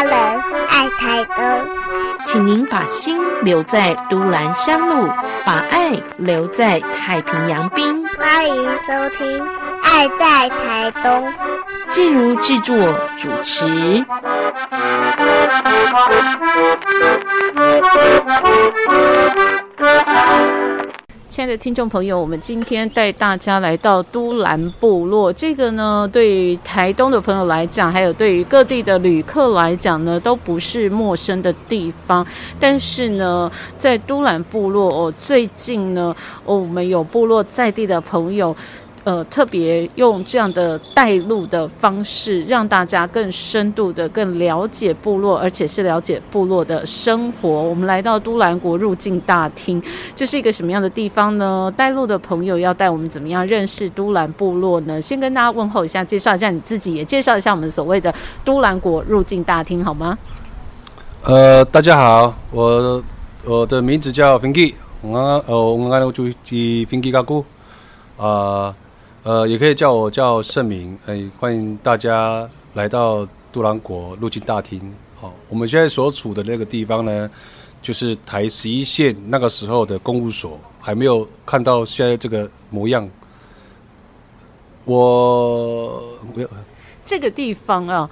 家人，爱台东。请您把心留在都兰山路，把爱留在太平洋滨。欢迎收听《爱在台东》。静茹制作主持。亲爱的听众朋友，我们今天带大家来到都兰部落。这个呢，对于台东的朋友来讲，还有对于各地的旅客来讲呢，都不是陌生的地方。但是呢，在都兰部落哦，最近呢，我们有部落在地的朋友。呃，特别用这样的带路的方式，让大家更深度的、更了解部落，而且是了解部落的生活。我们来到都兰国入境大厅，这是一个什么样的地方呢？带路的朋友要带我们怎么样认识都兰部落呢？先跟大家问候一下，介绍一下你自己，也介绍一下我们所谓的都兰国入境大厅，好吗？呃，大家好，我我的名字叫 Finky，我呃我刚刚就去 Finky 加古啊。也可以叫我叫盛明，哎，欢迎大家来到杜兰国入境大厅。好，我们现在所处的那个地方呢，就是台十一线那个时候的公务所，还没有看到现在这个模样。我没有这个地方啊，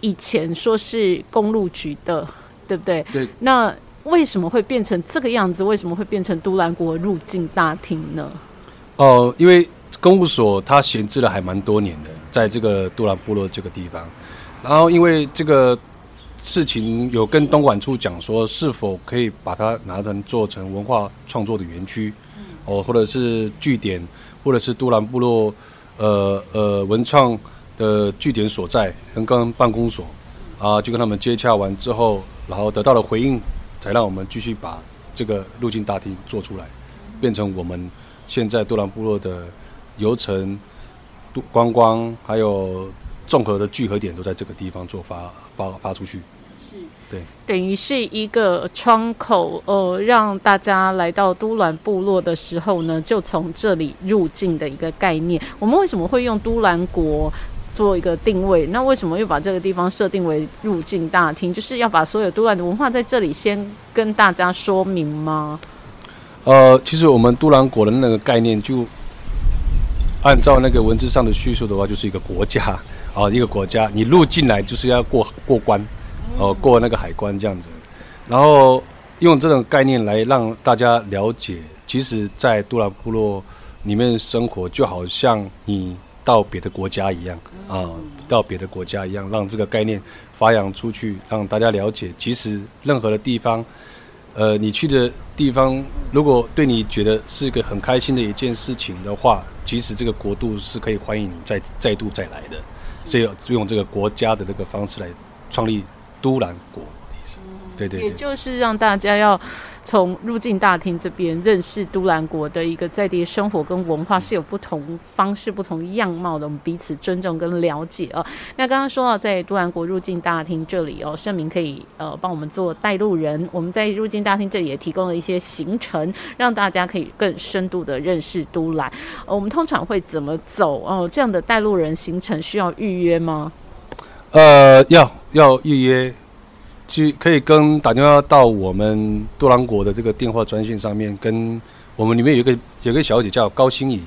以前说是公路局的，对不对？对。那为什么会变成这个样子？为什么会变成都兰国入境大厅呢？哦，因为。公务所它闲置了还蛮多年的，在这个杜兰部落这个地方，然后因为这个事情有跟东莞处讲说，是否可以把它拿成做成文化创作的园区，哦，或者是据点，或者是杜兰部落呃呃文创的据点所在，跟跟办公所啊，就跟他们接洽完之后，然后得到了回应，才让我们继续把这个路径大厅做出来，变成我们现在杜兰部落的。游程、观光，还有综合的聚合点，都在这个地方做发发发出去。是，对，等于是一个窗口，呃，让大家来到都兰部落的时候呢，就从这里入境的一个概念。我们为什么会用都兰国做一个定位？那为什么又把这个地方设定为入境大厅？就是要把所有都兰的文化在这里先跟大家说明吗？呃，其实我们都兰国的那个概念就。按照那个文字上的叙述的话，就是一个国家，啊，一个国家，你入进来就是要过过关，哦，过那个海关这样子，然后用这种概念来让大家了解，其实，在杜兰部落里面生活，就好像你到别的国家一样，啊，到别的国家一样，让这个概念发扬出去，让大家了解，其实任何的地方。呃，你去的地方，如果对你觉得是一个很开心的一件事情的话，其实这个国度是可以欢迎你再再度再来的，所以用这个国家的这个方式来创立都兰国的意思，对对，也就是让大家要。从入境大厅这边认识都兰国的一个在地生活跟文化是有不同方式、不同样貌的，我们彼此尊重跟了解哦。那刚刚说到在都兰国入境大厅这里哦，盛明可以呃帮我们做带路人。我们在入境大厅这里也提供了一些行程，让大家可以更深度的认识都兰。我们通常会怎么走哦？这样的带路人行程需要预约吗？呃，要要预约。去可以跟打电话到我们多兰国的这个电话专线上面，跟我们里面有一个有个小姐叫高心怡，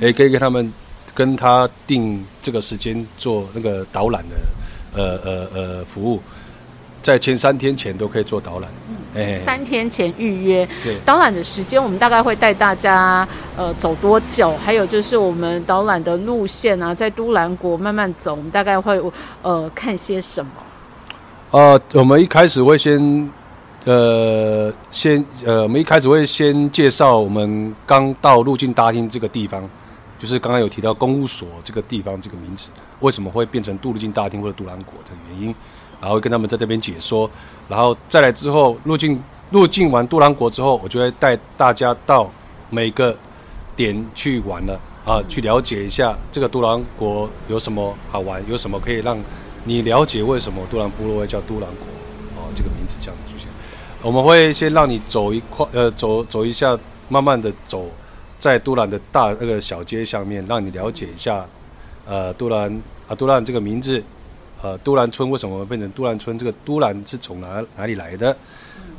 也可以跟他们跟他定这个时间做那个导览的呃呃呃服务，在前三天前都可以做导览。哎，三天前预约。对，导览的时间我们大概会带大家呃走多久？还有就是我们导览的路线啊，在都兰国慢慢走，我们大概会呃看些什么？呃，我们一开始会先，呃，先呃，我们一开始会先介绍我们刚到入境大厅这个地方，就是刚刚有提到公务所这个地方这个名字，为什么会变成杜入境大厅或者杜兰国的原因，然后跟他们在这边解说，然后再来之后入境入境完杜兰国之后，我就会带大家到每个点去玩了啊，去了解一下这个杜兰国有什么好玩，有什么可以让。你了解为什么杜兰部落会叫杜兰国？哦，这个名字这样出现。我们会先让你走一块，呃，走走一下，慢慢的走在杜兰的大那个小街上面，让你了解一下，呃，杜兰啊，杜兰这个名字，呃都兰村为什么会变成都兰村，这个都兰是从哪哪里来的，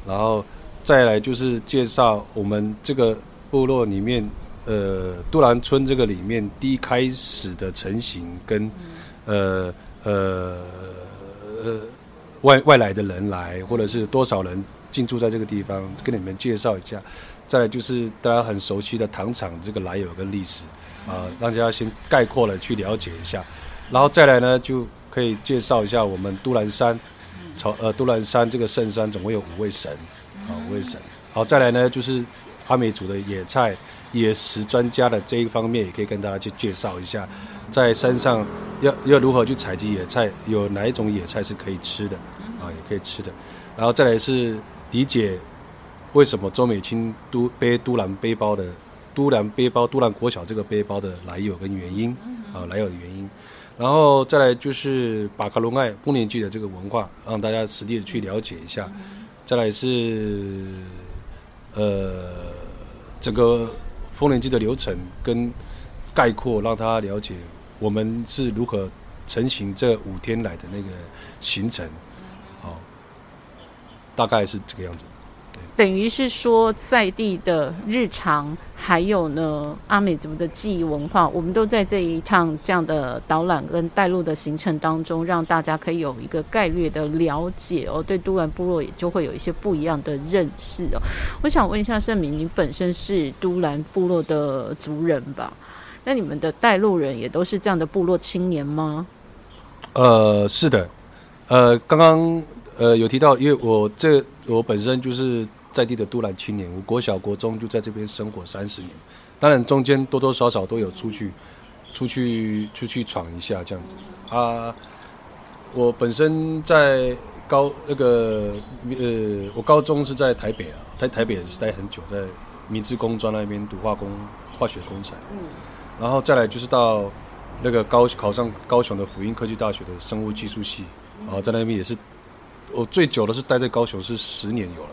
然后再来就是介绍我们这个部落里面，呃杜兰村这个里面第一开始的成型跟呃呃呃外外来的人来，或者是多少人进驻在这个地方，跟你们介绍一下。再来就是大家很熟悉的糖厂这个来由跟历史，啊，让大家先概括了去了解一下，然后再来呢就可以介绍一下我们都兰山，朝呃都兰山这个圣山总共有五位神，啊五位神，好再来呢就是阿美族的野菜野食专家的这一方面也可以跟大家去介绍一下，在山上要要如何去采集野菜，有哪一种野菜是可以吃的，啊也可以吃的，然后再来是理解。为什么周美青都背都兰背包的都兰背包都兰国小这个背包的来由跟原因啊来由的原因，然后再来就是巴卡隆爱丰年祭的这个文化，让大家实地的去了解一下。再来是呃整个丰年祭的流程跟概括，让他了解我们是如何成型这五天来的那个行程，好，大概是这个样子。等于是说，在地的日常，还有呢阿美族的记忆文化，我们都在这一趟这样的导览跟带路的行程当中，让大家可以有一个概略的了解哦，对都兰部落也就会有一些不一样的认识哦。我想问一下盛明，你本身是都兰部落的族人吧？那你们的带路人也都是这样的部落青年吗？呃，是的，呃，刚刚呃有提到，因为我这我本身就是。在地的都兰青年，我国小国中就在这边生活三十年，当然中间多多少少都有出去，出去出去闯一下这样子啊。我本身在高那个呃，我高中是在台北啊，在台北也是待很久，在明治工专那边读化工化学工程，嗯，然后再来就是到那个高考上高雄的辅英科技大学的生物技术系，然后在那边也是我最久的是待在高雄是十年有了。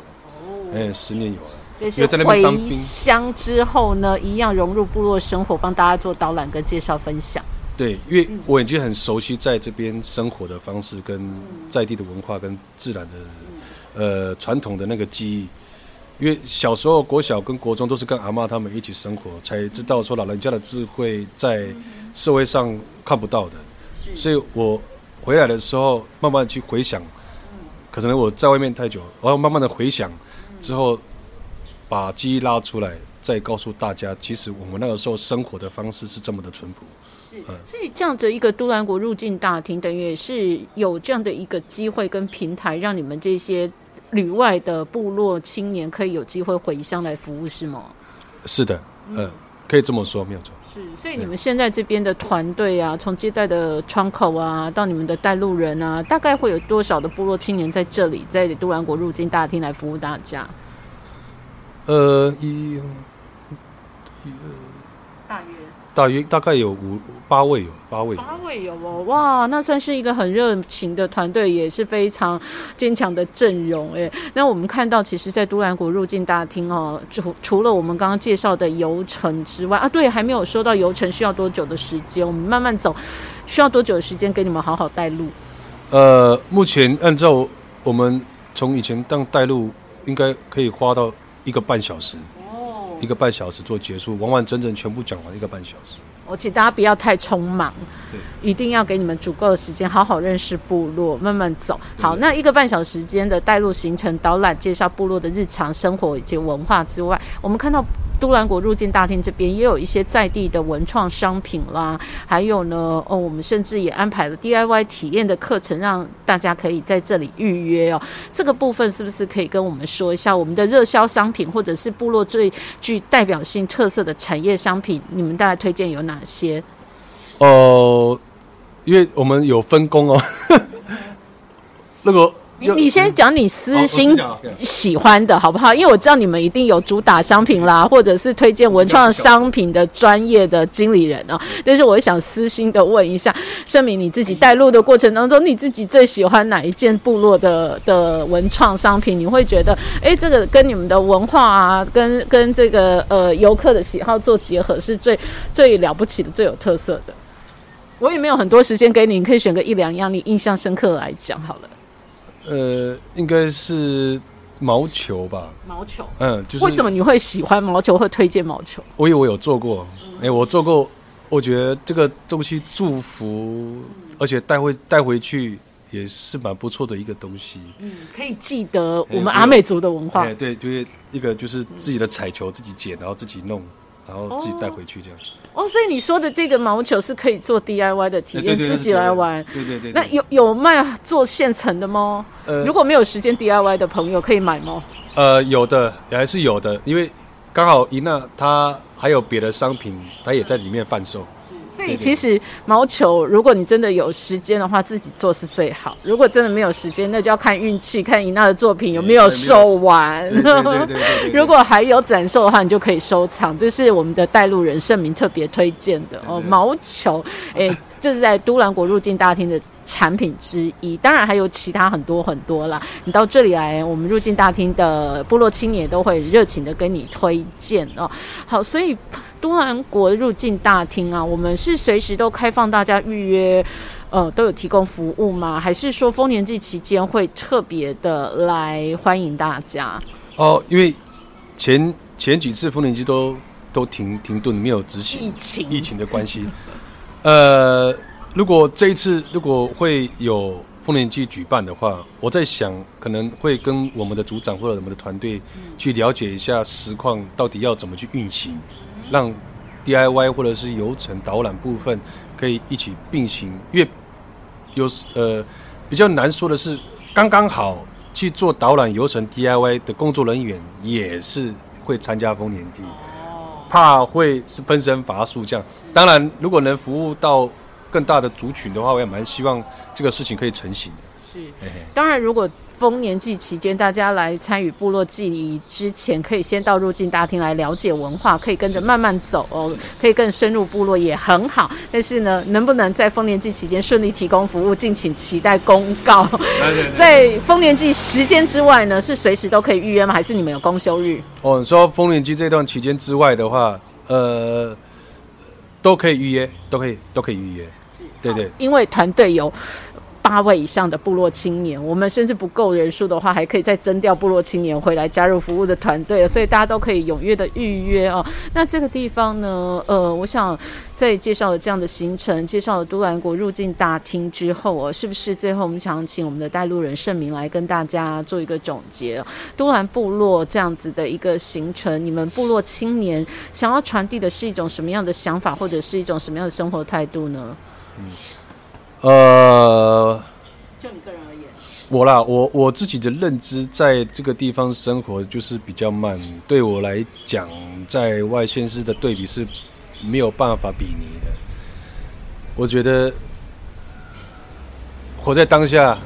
哎，十年有了。因为在那边当兵。乡之后呢，一样融入部落生活，帮大家做导览跟介绍分享。对，因为我已经很熟悉在这边生活的方式，跟在地的文化跟自然的呃传统的那个记忆。因为小时候国小跟国中都是跟阿妈他们一起生活，才知道说老人家的智慧在社会上看不到的。所以我回来的时候，慢慢去回想，可能我在外面太久，然后慢慢的回想。之后，把记忆拉出来，再告诉大家，其实我们那个时候生活的方式是这么的淳朴。是，所以这样的一个都兰国入境大厅，等于也是有这样的一个机会跟平台，让你们这些旅外的部落青年可以有机会回乡来服务，是吗？是的，嗯，可以这么说，没有错。是，所以你们现在这边的团队啊，从接待的窗口啊，到你们的带路人啊，大概会有多少的部落青年在这里，在杜兰国入境大厅来服务大家？呃，一，大约。大约大概有五八位有八位，八位有哦，哇，那算是一个很热情的团队，也是非常坚强的阵容哎。那我们看到，其实，在都兰国入境大厅哦，除除了我们刚刚介绍的游程之外啊，对，还没有说到游程需要多久的时间，我们慢慢走，需要多久的时间给你们好好带路？呃，目前按照我们从以前当带路，应该可以花到一个半小时。一个半小时做结束，完完整整全部讲完一个半小时。我请大家不要太匆忙，对，一定要给你们足够的时间，好好认识部落，慢慢走。好，那一个半小时间的带路行程导览，介绍部落的日常生活以及文化之外，我们看到。都兰国入境大厅这边也有一些在地的文创商品啦，还有呢，哦，我们甚至也安排了 DIY 体验的课程，让大家可以在这里预约哦。这个部分是不是可以跟我们说一下，我们的热销商品或者是部落最具代表性特色的产业商品，你们大概推荐有哪些？哦，因为我们有分工哦，那个。你你先讲你私心喜欢的好不好？因为我知道你们一定有主打商品啦，或者是推荐文创商品的专业的经理人哦。但是我想私心的问一下，盛明你自己带路的过程当中，你自己最喜欢哪一件部落的的文创商品？你会觉得，哎，这个跟你们的文化啊，跟跟这个呃游客的喜好做结合，是最最了不起的、最有特色的。我也没有很多时间给你，你可以选个一两样你印象深刻来讲好了。呃，应该是毛球吧。毛球，嗯，就是为什么你会喜欢毛球，会推荐毛球？我以为我有做过，哎、我做过，我觉得这个东西祝福，而且带回带回去也是蛮不错的一个东西。嗯可以记得我们哎阿美族的文化哎、。对，就是一个就是自己的彩球自己剪，然后自己弄，然后自己带回去这样。哦，所以你说的这个毛球是可以做 DIY 的体验，自己来玩。对对对对。那有有卖做现成的吗？呃如果没有时间 DIY 的朋友可以买吗？呃有的也还是有的，因为刚好伊娜她还有别的商品，她也在里面贩售。所以其实毛球，如果你真的有时间的话，自己做是最好。如果真的没有时间，那就要看运气，看伊娜的作品有没有售完。如果还有展售的话，你就可以收藏。这是我们的带路人盛明特别推荐的哦，毛球，哎，这是在都兰国入境大厅的。产品之一，当然还有其他很多很多啦。你到这里来，我们入境大厅的部落青年都会热情的跟你推荐哦。好，所以都兰国入境大厅啊，我们是随时都开放大家预约，呃，都有提供服务吗？还是说丰年祭期间会特别的来欢迎大家？哦，因为前前几次丰年祭都都停停顿，没有执行疫情疫情的关系。呃，如果这一次如果会有丰年祭举办的话，我在想可能会跟我们的组长或者我们的团队去了解一下实况到底要怎么去运行，让 DIY 或者是游程导览部分可以一起并行，因为有呃比较难说的是，刚刚好去做导览游程 DIY 的工作人员也是会参加丰年祭，怕会是分身乏术这样。当然，如果能服务到更大的族群的话，我也蛮希望这个事情可以成型的。是当然，如果丰年祭期间大家来参与部落祭礼之前，可以先到入境大厅来了解文化，可以跟着慢慢走哦，可以更深入部落也很好。但是呢，能不能在丰年祭期间顺利提供服务，敬请期待公告。在丰年祭时间之外呢，是随时都可以预约吗？还是你们有公休日？哦，你说丰年祭这段期间之外的话，呃，都可以预约，都可以，都可以预约。对对，因为团队有八位以上的部落青年，我们甚至不够人数的话，还可以再征调部落青年回来加入服务的团队，所以大家都可以踊跃的预约哦。那这个地方呢，呃，我想在介绍了这样的行程，介绍了都兰国入境大厅之后哦，是不是最后我们想请我们的带路人盛明来跟大家做一个总结？都兰部落这样子的一个行程，你们部落青年想要传递的是一种什么样的想法，或者是一种什么样的生活态度呢？嗯呃，就你个人而言。我啦，我我自己的认知，在这个地方生活就是比较慢，对我来讲，在外县市的对比是没有办法比拟的。我觉得活在当下，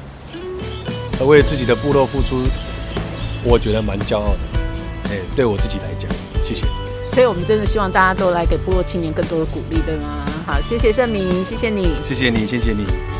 为自己的部落付出，我觉得蛮骄傲的。哎，对我自己来讲，谢谢。所以我们真的希望大家都来给部落青年更多的鼓励，对吗？好，谢谢盛明，谢谢你。谢谢你，谢谢你。